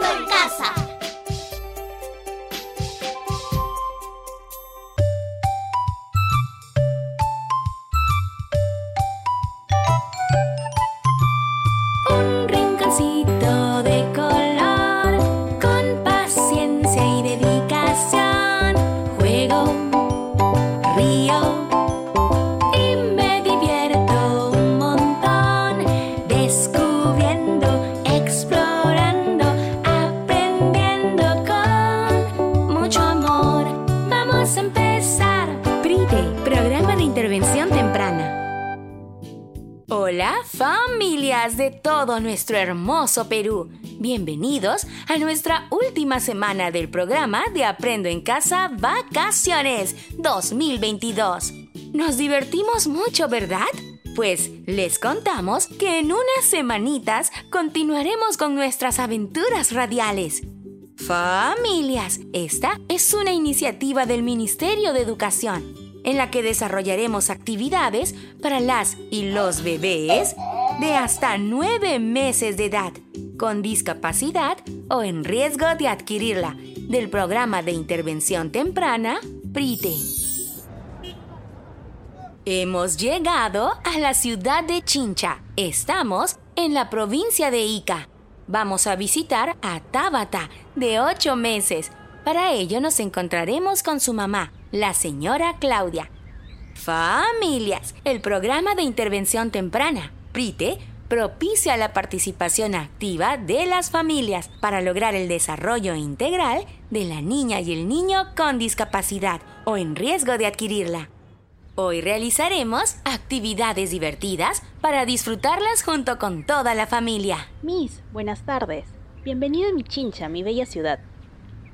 En Casa. Perú. Bienvenidos a nuestra última semana del programa de Aprendo en Casa Vacaciones 2022. Nos divertimos mucho, ¿verdad? Pues les contamos que en unas semanitas continuaremos con nuestras aventuras radiales. Familias, esta es una iniciativa del Ministerio de Educación en la que desarrollaremos actividades para las y los bebés de hasta nueve meses de edad, con discapacidad o en riesgo de adquirirla, del programa de intervención temprana PRITE. Hemos llegado a la ciudad de Chincha. Estamos en la provincia de Ica. Vamos a visitar a Tabata, de 8 meses. Para ello nos encontraremos con su mamá, la señora Claudia. Familias, el programa de intervención temprana, PRITE, propicia la participación activa de las familias para lograr el desarrollo integral de la niña y el niño con discapacidad o en riesgo de adquirirla. Hoy realizaremos actividades divertidas para disfrutarlas junto con toda la familia. Miss, buenas tardes. Bienvenido a mi chincha, mi bella ciudad.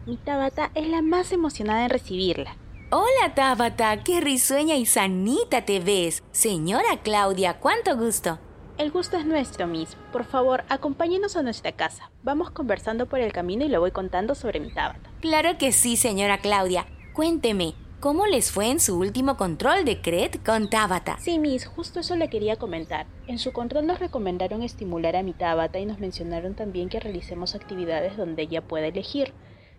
Mi Tabata es la más emocionada en recibirla. Hola Tabata, qué risueña y sanita te ves. Señora Claudia, cuánto gusto. El gusto es nuestro, Miss. Por favor, acompáñenos a nuestra casa. Vamos conversando por el camino y le voy contando sobre mi Tabata. Claro que sí, señora Claudia. Cuénteme, ¿cómo les fue en su último control de CRED con Tabata? Sí, Miss, justo eso le quería comentar. En su control nos recomendaron estimular a mi Tabata y nos mencionaron también que realicemos actividades donde ella pueda elegir.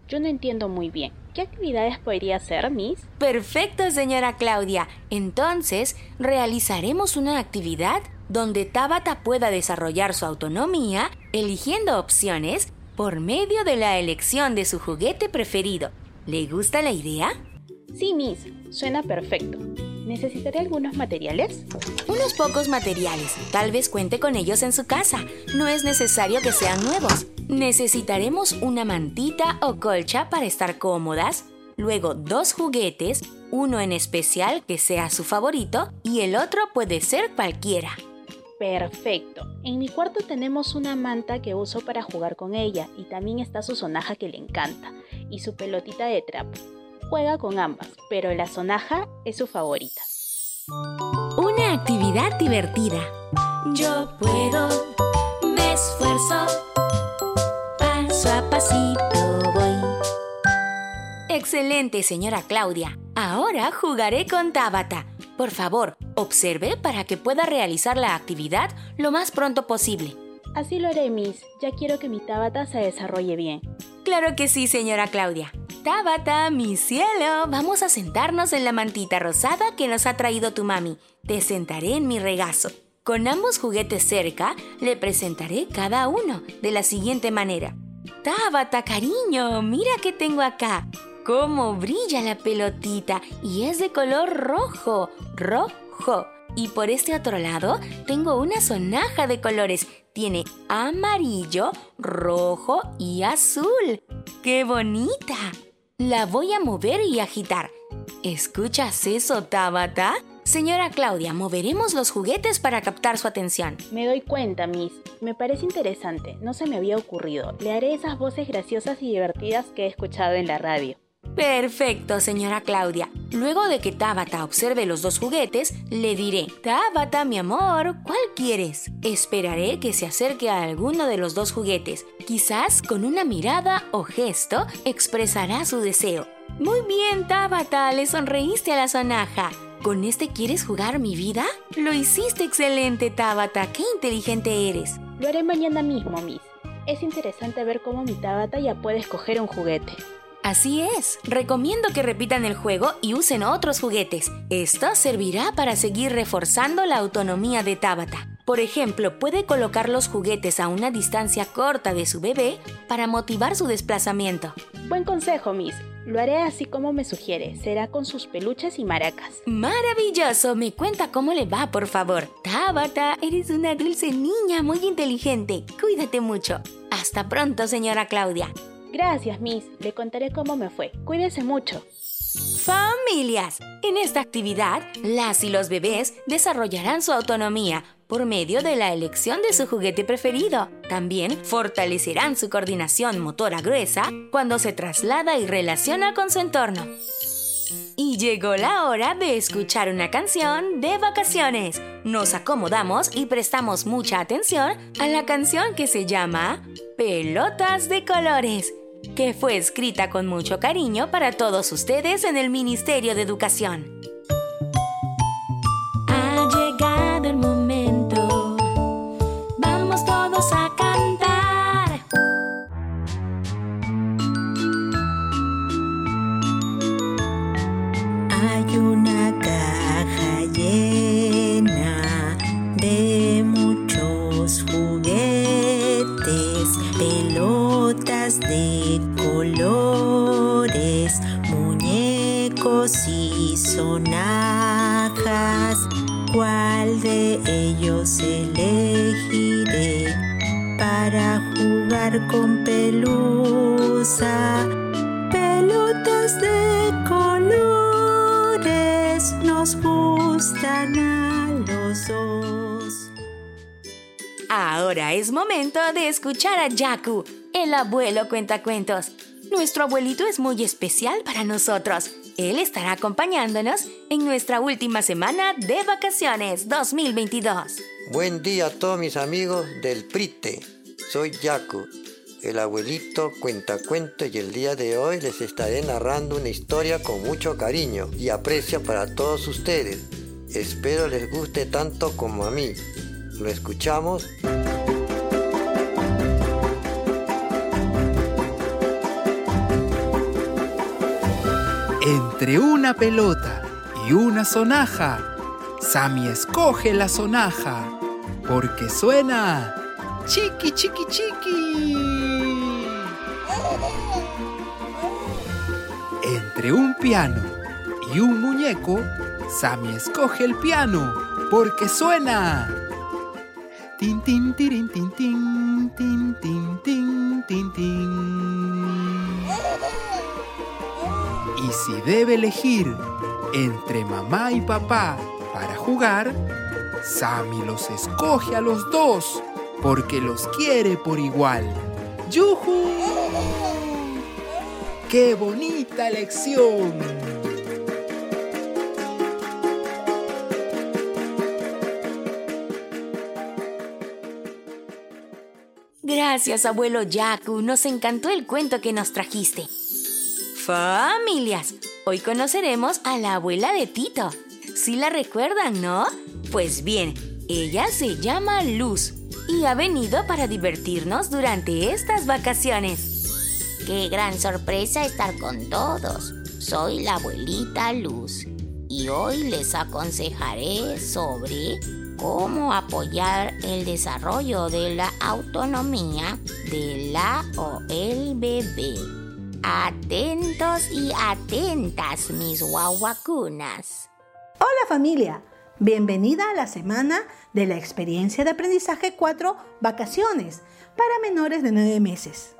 Yo no entiendo muy bien. ¿Qué actividades podría hacer, Miss? Perfecto, señora Claudia. Entonces, realizaremos una actividad donde Tabata pueda desarrollar su autonomía eligiendo opciones por medio de la elección de su juguete preferido. ¿Le gusta la idea? Sí, Miss. Suena perfecto. ¿Necesitaré algunos materiales? Unos pocos materiales. Tal vez cuente con ellos en su casa. No es necesario que sean nuevos. Necesitaremos una mantita o colcha para estar cómodas, luego dos juguetes, uno en especial que sea su favorito y el otro puede ser cualquiera. Perfecto. En mi cuarto tenemos una manta que uso para jugar con ella y también está su sonaja que le encanta y su pelotita de trapo. Juega con ambas, pero la sonaja es su favorita. Una actividad divertida. Yo puedo, me esfuerzo, paso a pasito voy. Excelente, señora Claudia. Ahora jugaré con Tabata. Por favor, observe para que pueda realizar la actividad lo más pronto posible. Así lo haré, Miss. Ya quiero que mi Tabata se desarrolle bien. Claro que sí, señora Claudia. Tabata, mi cielo, vamos a sentarnos en la mantita rosada que nos ha traído tu mami. Te sentaré en mi regazo. Con ambos juguetes cerca, le presentaré cada uno de la siguiente manera. Tabata, cariño, mira qué tengo acá. Cómo brilla la pelotita y es de color rojo, rojo. Y por este otro lado tengo una sonaja de colores. Tiene amarillo, rojo y azul. ¡Qué bonita! La voy a mover y agitar. ¿Escuchas eso, Tabata? Señora Claudia, moveremos los juguetes para captar su atención. Me doy cuenta, Miss. Me parece interesante. No se me había ocurrido. Le haré esas voces graciosas y divertidas que he escuchado en la radio. Perfecto, señora Claudia. Luego de que Tabata observe los dos juguetes, le diré, Tabata, mi amor, ¿cuál quieres? Esperaré que se acerque a alguno de los dos juguetes. Quizás con una mirada o gesto expresará su deseo. Muy bien, Tabata, le sonreíste a la sonaja. ¿Con este quieres jugar mi vida? Lo hiciste excelente, Tabata. Qué inteligente eres. Lo haré mañana mismo, Miss. es interesante ver cómo mi Tabata ya puede escoger un juguete. Así es, recomiendo que repitan el juego y usen otros juguetes. Esto servirá para seguir reforzando la autonomía de Tabata. Por ejemplo, puede colocar los juguetes a una distancia corta de su bebé para motivar su desplazamiento. Buen consejo, Miss. Lo haré así como me sugiere. Será con sus peluches y maracas. Maravilloso, me cuenta cómo le va, por favor. Tabata, eres una dulce niña muy inteligente. Cuídate mucho. Hasta pronto, señora Claudia. Gracias, Miss. Le contaré cómo me fue. Cuídese mucho. Familias. En esta actividad, las y los bebés desarrollarán su autonomía por medio de la elección de su juguete preferido. También fortalecerán su coordinación motora gruesa cuando se traslada y relaciona con su entorno. Y llegó la hora de escuchar una canción de vacaciones. Nos acomodamos y prestamos mucha atención a la canción que se llama Pelotas de Colores, que fue escrita con mucho cariño para todos ustedes en el Ministerio de Educación. Sonajas. ¿Cuál de ellos elegiré para jugar con pelusa? Pelotas de colores nos gustan a los dos. Ahora es momento de escuchar a Yaku, el abuelo cuentacuentos. Nuestro abuelito es muy especial para nosotros. Él estará acompañándonos en nuestra última semana de vacaciones 2022. Buen día a todos mis amigos del Prite. Soy Yaku, el abuelito cuentacuentos y el día de hoy les estaré narrando una historia con mucho cariño y aprecio para todos ustedes. Espero les guste tanto como a mí. ¿Lo escuchamos? Entre una pelota y una sonaja, Sammy escoge la sonaja porque suena chiqui chiqui chiqui. Entre un piano y un muñeco, Sammy escoge el piano porque suena. Tin tin tirin tin tin tin tin Y si debe elegir entre mamá y papá para jugar, Sammy los escoge a los dos porque los quiere por igual. ¡Yujú! ¡Qué bonita elección! Gracias, abuelo Yaku. Nos encantó el cuento que nos trajiste. Familias, hoy conoceremos a la abuela de Tito. ¿Sí la recuerdan, no? Pues bien, ella se llama Luz y ha venido para divertirnos durante estas vacaciones. Qué gran sorpresa estar con todos. Soy la abuelita Luz y hoy les aconsejaré sobre cómo apoyar el desarrollo de la autonomía de la o el bebé. Atentos y atentas, mis guaguacunas. Hola familia, bienvenida a la semana de la experiencia de aprendizaje 4 Vacaciones para menores de 9 meses.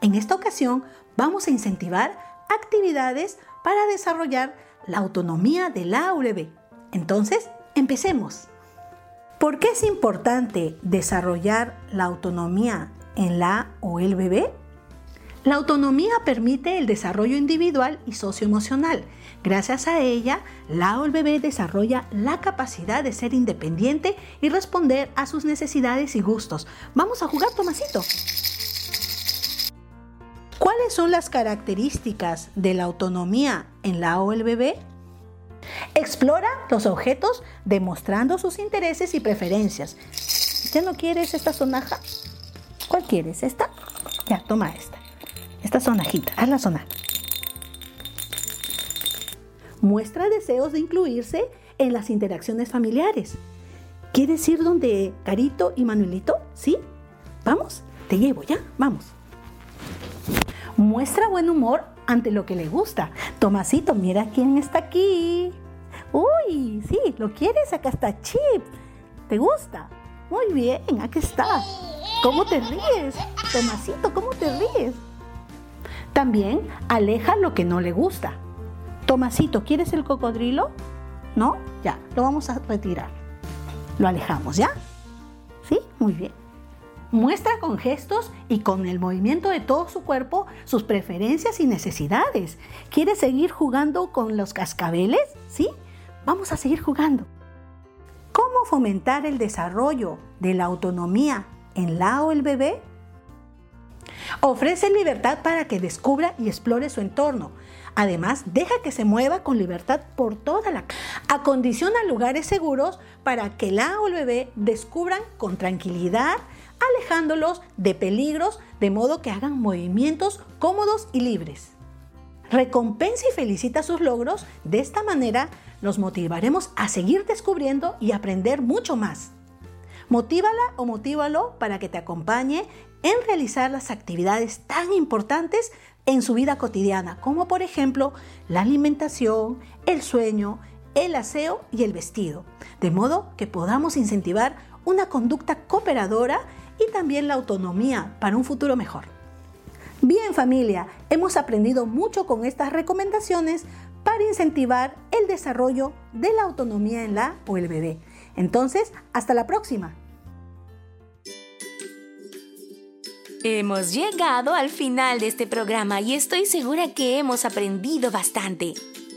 En esta ocasión vamos a incentivar actividades para desarrollar la autonomía de la bebé. Entonces, empecemos. ¿Por qué es importante desarrollar la autonomía en la o el bebé? La autonomía permite el desarrollo individual y socioemocional. Gracias a ella, la o el bebé desarrolla la capacidad de ser independiente y responder a sus necesidades y gustos. Vamos a jugar, Tomasito. ¿Cuáles son las características de la autonomía en la o el bebé? Explora los objetos demostrando sus intereses y preferencias. ¿Ya no quieres esta sonaja? ¿Cuál quieres? ¿Esta? Ya, toma esta. Esta sonajita, hazla sonar. Muestra deseos de incluirse en las interacciones familiares. ¿Quieres ir donde Carito y Manuelito? ¿Sí? ¿Vamos? Te llevo, ¿ya? Vamos. Muestra buen humor ante lo que le gusta. Tomasito, mira quién está aquí. Uy, sí, ¿lo quieres? Acá está Chip. ¿Te gusta? Muy bien, aquí está. ¿Cómo te ríes? Tomasito, ¿cómo te ríes? También aleja lo que no le gusta. Tomasito, ¿quieres el cocodrilo? ¿No? Ya, lo vamos a retirar. Lo alejamos, ¿ya? ¿Sí? Muy bien. Muestra con gestos y con el movimiento de todo su cuerpo sus preferencias y necesidades. ¿Quiere seguir jugando con los cascabeles? ¿Sí? Vamos a seguir jugando. ¿Cómo fomentar el desarrollo de la autonomía en la o el bebé? Ofrece libertad para que descubra y explore su entorno. Además, deja que se mueva con libertad por toda la casa. Acondiciona lugares seguros para que la o el bebé descubran con tranquilidad, alejándolos de peligros de modo que hagan movimientos cómodos y libres. Recompensa y felicita sus logros. De esta manera los motivaremos a seguir descubriendo y aprender mucho más. Motívala o motívalo para que te acompañe en realizar las actividades tan importantes en su vida cotidiana, como por ejemplo la alimentación, el sueño, el aseo y el vestido, de modo que podamos incentivar una conducta cooperadora y también la autonomía para un futuro mejor. Bien familia, hemos aprendido mucho con estas recomendaciones para incentivar el desarrollo de la autonomía en la o el bebé. Entonces, hasta la próxima. Hemos llegado al final de este programa y estoy segura que hemos aprendido bastante.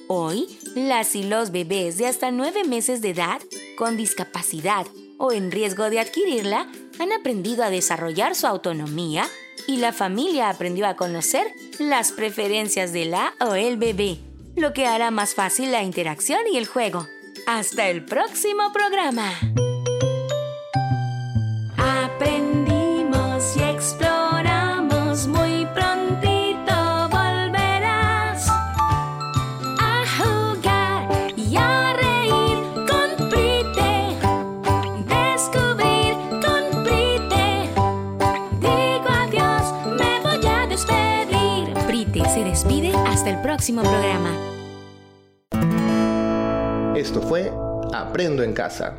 Hoy, las y los bebés de hasta 9 meses de edad con discapacidad o en riesgo de adquirirla han aprendido a desarrollar su autonomía y la familia aprendió a conocer las preferencias de la o el bebé, lo que hará más fácil la interacción y el juego. Hasta el próximo programa. Aprendimos y exploramos, muy prontito volverás a jugar y a reír con Prite, descubrir con Prite. Digo adiós, me voy a despedir. Prite se despide hasta el próximo programa. Esto fue Aprendo en casa.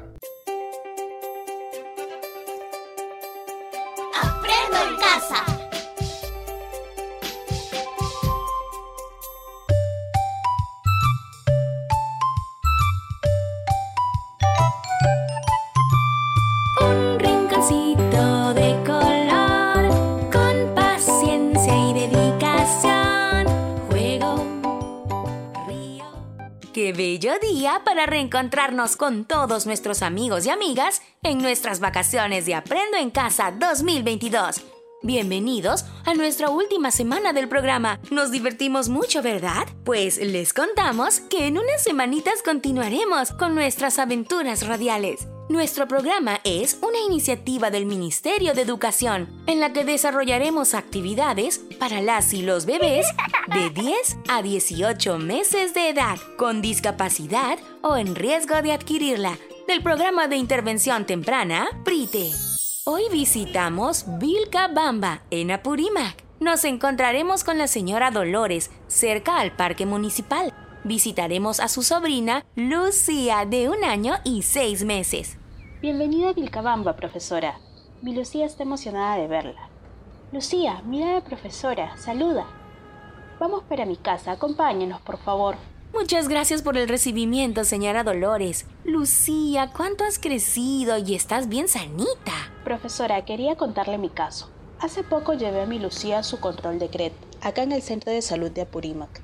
Aprendo en casa. Para reencontrarnos con todos nuestros amigos y amigas en nuestras vacaciones de Aprendo en Casa 2022! Bienvenidos a nuestra última semana del programa. Nos divertimos mucho, ¿verdad? Pues les contamos que en unas semanitas continuaremos con nuestras aventuras radiales. Nuestro programa es una iniciativa del Ministerio de Educación en la que desarrollaremos actividades para las y los bebés de 10 a 18 meses de edad con discapacidad o en riesgo de adquirirla del programa de intervención temprana PRITE. Hoy visitamos Vilcabamba en Apurímac. Nos encontraremos con la señora Dolores cerca al parque municipal. Visitaremos a su sobrina Lucía de un año y seis meses. Bienvenida a Vilcabamba, profesora. Mi Lucía está emocionada de verla. Lucía, mira a la profesora, saluda. Vamos para mi casa, acompáñenos, por favor. Muchas gracias por el recibimiento, señora Dolores. Lucía, ¿cuánto has crecido y estás bien sanita? Profesora, quería contarle mi caso. Hace poco llevé a mi Lucía a su control de CRET, acá en el Centro de Salud de Apurímac.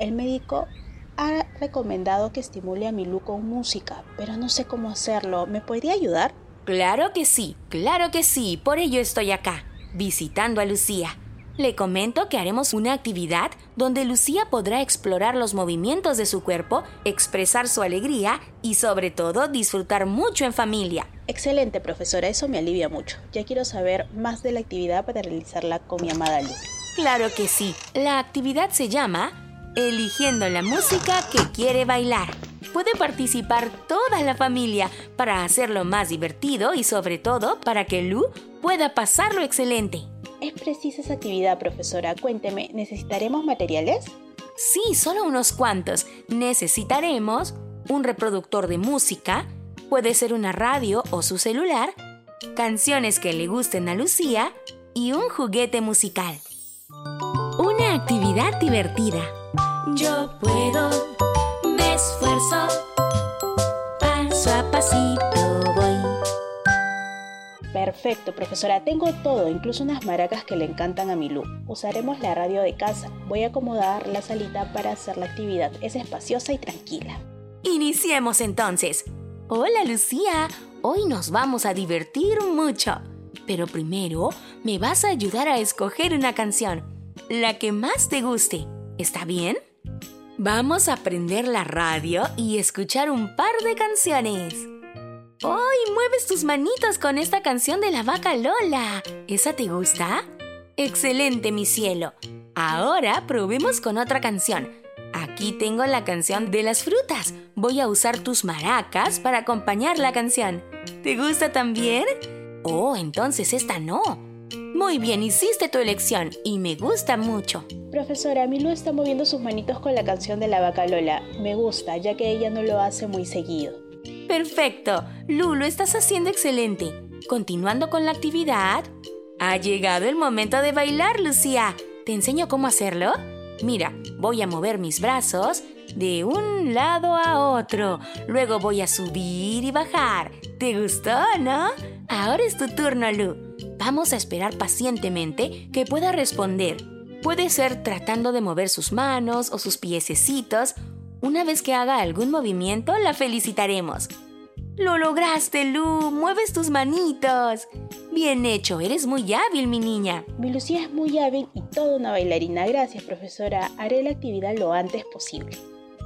El médico ha recomendado que estimule a mi Lu con música, pero no sé cómo hacerlo. ¿Me podría ayudar? Claro que sí, claro que sí, por ello estoy acá, visitando a Lucía. le comento que haremos una actividad donde Lucía podrá explorar los movimientos de su cuerpo, expresar su alegría y sobre todo disfrutar mucho en familia. Excelente, profesora, eso me alivia mucho. Ya quiero saber más de la actividad para realizarla con mi amada Luz. Claro que sí. La actividad se llama Eligiendo la música que quiere bailar. Puede participar toda la familia para hacerlo más divertido y sobre todo para que Lu pueda pasarlo excelente. Es precisa esa actividad, profesora. Cuénteme, ¿necesitaremos materiales? Sí, solo unos cuantos. Necesitaremos un reproductor de música, puede ser una radio o su celular, canciones que le gusten a Lucía y un juguete musical. Una actividad divertida. Yo puedo, me esfuerzo, paso a pasito voy. Perfecto, profesora. Tengo todo, incluso unas maracas que le encantan a mi Lu. Usaremos la radio de casa. Voy a acomodar la salita para hacer la actividad. Es espaciosa y tranquila. Iniciemos entonces. Hola Lucía, hoy nos vamos a divertir mucho. Pero primero me vas a ayudar a escoger una canción, la que más te guste. ¿Está bien? Vamos a prender la radio y escuchar un par de canciones. ¡Hoy mueves tus manitos con esta canción de la vaca Lola! ¿Esa te gusta? Excelente, mi cielo. Ahora probemos con otra canción. Aquí tengo la canción de las frutas. Voy a usar tus maracas para acompañar la canción. ¿Te gusta también? Oh, entonces esta no. Muy bien, hiciste tu elección y me gusta mucho. Profesora, mi Lu está moviendo sus manitos con la canción de la vaca Lola. Me gusta, ya que ella no lo hace muy seguido. Perfecto. Lu, lo estás haciendo excelente. Continuando con la actividad. Ha llegado el momento de bailar, Lucía. ¿Te enseño cómo hacerlo? Mira, voy a mover mis brazos de un lado a otro. Luego voy a subir y bajar. ¿Te gustó, no? Ahora es tu turno, Lu. Vamos a esperar pacientemente que pueda responder. Puede ser tratando de mover sus manos o sus piececitos. Una vez que haga algún movimiento, la felicitaremos. ¡Lo lograste, Lu! ¡Mueves tus manitos! Bien hecho, eres muy hábil, mi niña. Mi Lucía es muy hábil y toda una bailarina. Gracias, profesora. Haré la actividad lo antes posible.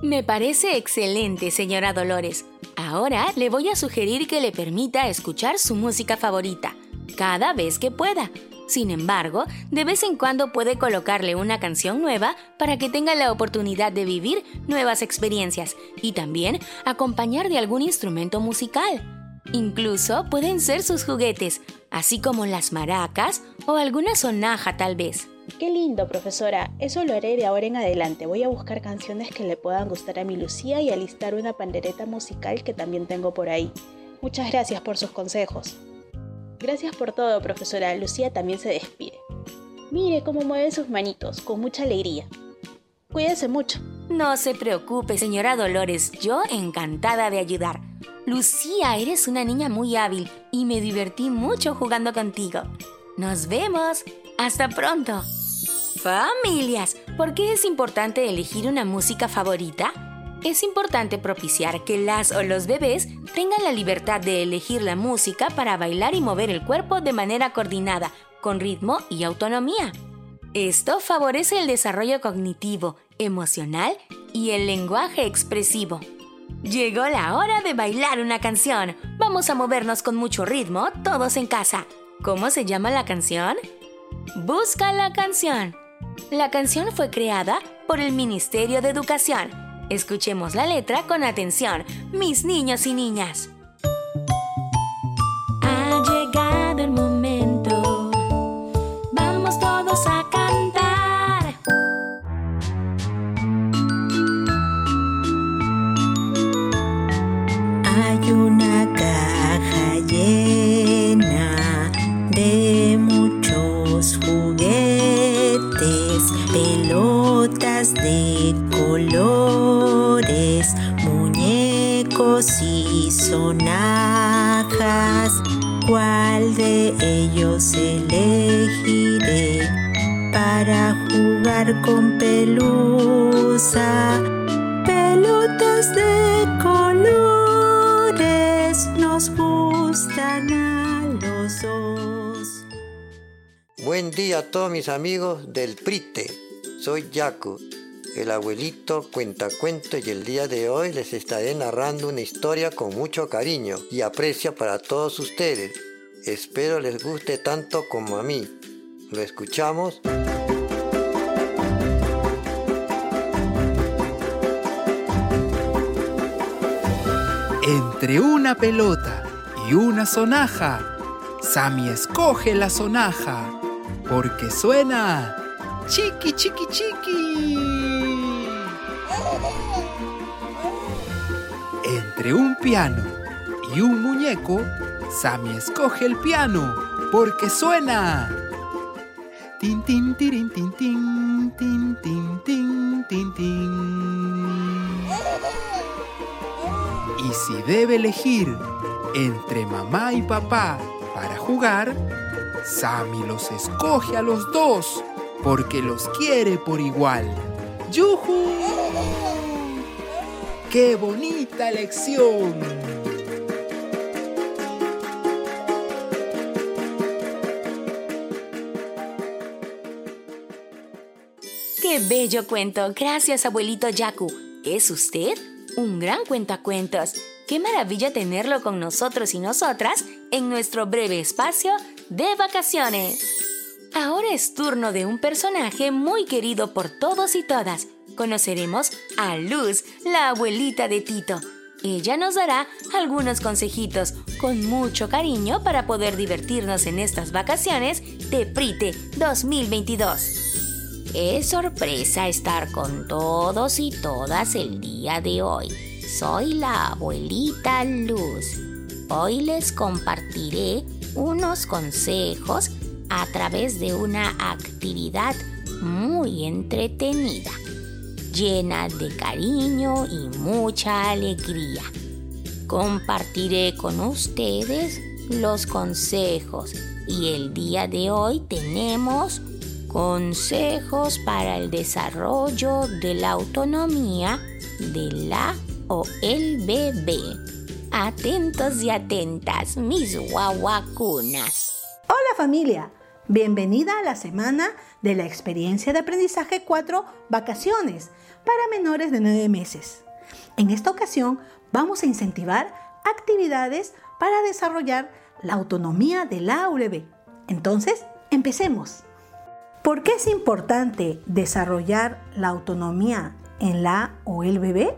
Me parece excelente, señora Dolores. Ahora le voy a sugerir que le permita escuchar su música favorita, cada vez que pueda. Sin embargo, de vez en cuando puede colocarle una canción nueva para que tenga la oportunidad de vivir nuevas experiencias y también acompañar de algún instrumento musical. Incluso pueden ser sus juguetes, así como las maracas o alguna sonaja tal vez. Qué lindo, profesora. Eso lo haré de ahora en adelante. Voy a buscar canciones que le puedan gustar a mi Lucía y alistar una pandereta musical que también tengo por ahí. Muchas gracias por sus consejos. Gracias por todo, profesora. Lucía también se despide. Mire cómo mueve sus manitos, con mucha alegría. Cuídese mucho. No se preocupe, señora Dolores, yo encantada de ayudar. Lucía, eres una niña muy hábil y me divertí mucho jugando contigo. Nos vemos. Hasta pronto. Familias, ¿por qué es importante elegir una música favorita? Es importante propiciar que las o los bebés tengan la libertad de elegir la música para bailar y mover el cuerpo de manera coordinada, con ritmo y autonomía. Esto favorece el desarrollo cognitivo, emocional y el lenguaje expresivo. Llegó la hora de bailar una canción. Vamos a movernos con mucho ritmo, todos en casa. ¿Cómo se llama la canción? Busca la canción. La canción fue creada por el Ministerio de Educación. Escuchemos la letra con atención, mis niños y niñas. Ha llegado el momento. ¿Cuál de ellos elegiré para jugar con pelusa? Pelotas de colores nos gustan a los dos. Buen día a todos mis amigos del Prite. Soy Yaku, el abuelito cuentacuento y el día de hoy les estaré narrando una historia con mucho cariño y aprecio para todos ustedes. Espero les guste tanto como a mí. ¿Lo escuchamos? Entre una pelota y una sonaja, Sammy escoge la sonaja porque suena chiqui chiqui chiqui. Entre un piano y un muñeco, Sammy escoge el piano porque suena tin tin tin tin tin tin tin tin tin. Y si debe elegir entre mamá y papá para jugar, Sammy los escoge a los dos porque los quiere por igual. ¡Yujú! ¡Qué bonita elección! ¡Qué bello cuento! Gracias, abuelito Yaku. ¿Es usted? Un gran cuentacuentos. Qué maravilla tenerlo con nosotros y nosotras en nuestro breve espacio de vacaciones. Ahora es turno de un personaje muy querido por todos y todas. Conoceremos a Luz, la abuelita de Tito. Ella nos dará algunos consejitos con mucho cariño para poder divertirnos en estas vacaciones de Prite 2022. Es sorpresa estar con todos y todas el día de hoy. Soy la abuelita Luz. Hoy les compartiré unos consejos a través de una actividad muy entretenida, llena de cariño y mucha alegría. Compartiré con ustedes los consejos y el día de hoy tenemos consejos para el desarrollo de la autonomía de la o el bebé. Atentos y atentas, mis guaguacunas. Hola familia, bienvenida a la semana de la experiencia de aprendizaje 4 Vacaciones para menores de 9 meses. En esta ocasión vamos a incentivar actividades para desarrollar la autonomía de la bebé. Entonces, empecemos. ¿Por qué es importante desarrollar la autonomía en la o el bebé?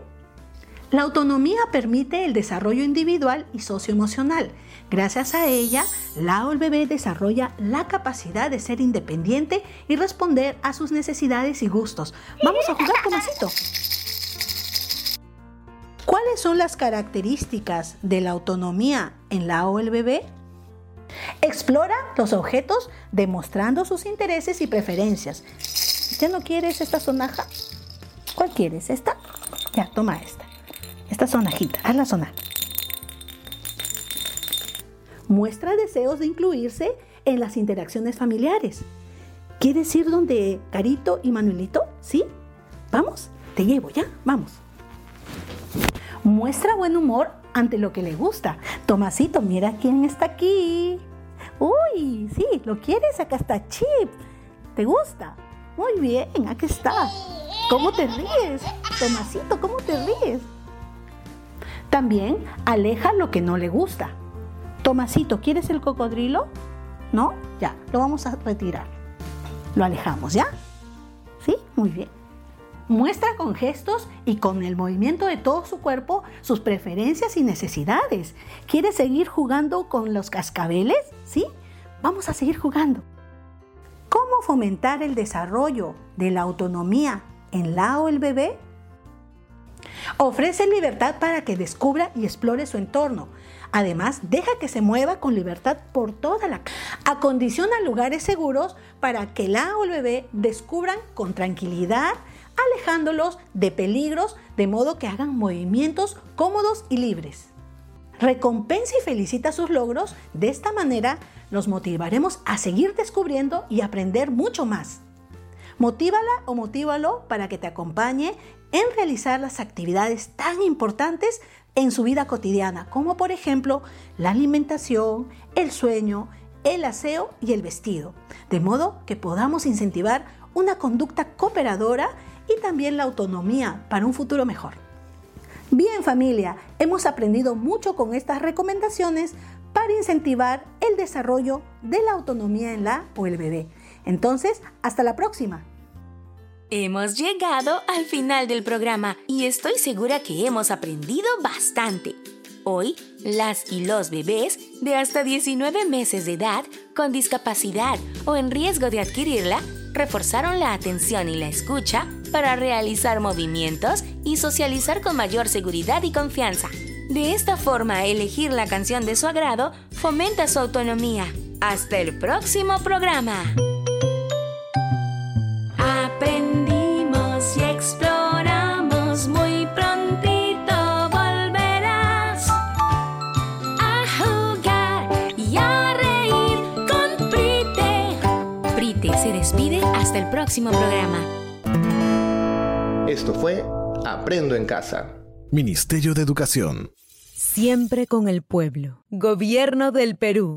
La autonomía permite el desarrollo individual y socioemocional. Gracias a ella, la o el bebé desarrolla la capacidad de ser independiente y responder a sus necesidades y gustos. Vamos a jugar, Tomasito. ¿Cuáles son las características de la autonomía en la o el bebé? Explora los objetos demostrando sus intereses y preferencias. ¿Ya no quieres esta sonaja? ¿Cuál quieres? ¿Esta? Ya, toma esta. Esta sonajita, haz la sonaja. Muestra deseos de incluirse en las interacciones familiares. ¿Quieres ir donde Carito y Manuelito? ¿Sí? ¿Vamos? Te llevo, ¿ya? Vamos. Muestra buen humor ante lo que le gusta. Tomasito, mira quién está aquí. Uy, sí, ¿lo quieres? Acá está Chip. ¿Te gusta? Muy bien, aquí está. ¿Cómo te ríes? Tomasito, ¿cómo te ríes? También aleja lo que no le gusta. Tomasito, ¿quieres el cocodrilo? ¿No? Ya, lo vamos a retirar. Lo alejamos, ¿ya? ¿Sí? Muy bien. Muestra con gestos y con el movimiento de todo su cuerpo sus preferencias y necesidades. ¿Quiere seguir jugando con los cascabeles? ¿Sí? Vamos a seguir jugando. ¿Cómo fomentar el desarrollo de la autonomía en la o el bebé? Ofrece libertad para que descubra y explore su entorno. Además, deja que se mueva con libertad por toda la casa. Acondiciona lugares seguros para que la o el bebé descubran con tranquilidad, alejándolos de peligros de modo que hagan movimientos cómodos y libres. Recompensa y felicita sus logros, de esta manera los motivaremos a seguir descubriendo y aprender mucho más. Motívala o motívalo para que te acompañe en realizar las actividades tan importantes en su vida cotidiana, como por ejemplo la alimentación, el sueño, el aseo y el vestido, de modo que podamos incentivar una conducta cooperadora y también la autonomía para un futuro mejor. Bien familia, hemos aprendido mucho con estas recomendaciones para incentivar el desarrollo de la autonomía en la o el bebé. Entonces, hasta la próxima. Hemos llegado al final del programa y estoy segura que hemos aprendido bastante. Hoy, las y los bebés de hasta 19 meses de edad con discapacidad o en riesgo de adquirirla reforzaron la atención y la escucha para realizar movimientos y socializar con mayor seguridad y confianza. De esta forma, elegir la canción de su agrado fomenta su autonomía. Hasta el próximo programa. Aprendimos y exploramos, muy prontito volverás a jugar y a reír con Prite. Prite se despide hasta el próximo programa. Esto fue Aprendo en Casa. Ministerio de Educación. Siempre con el pueblo. Gobierno del Perú.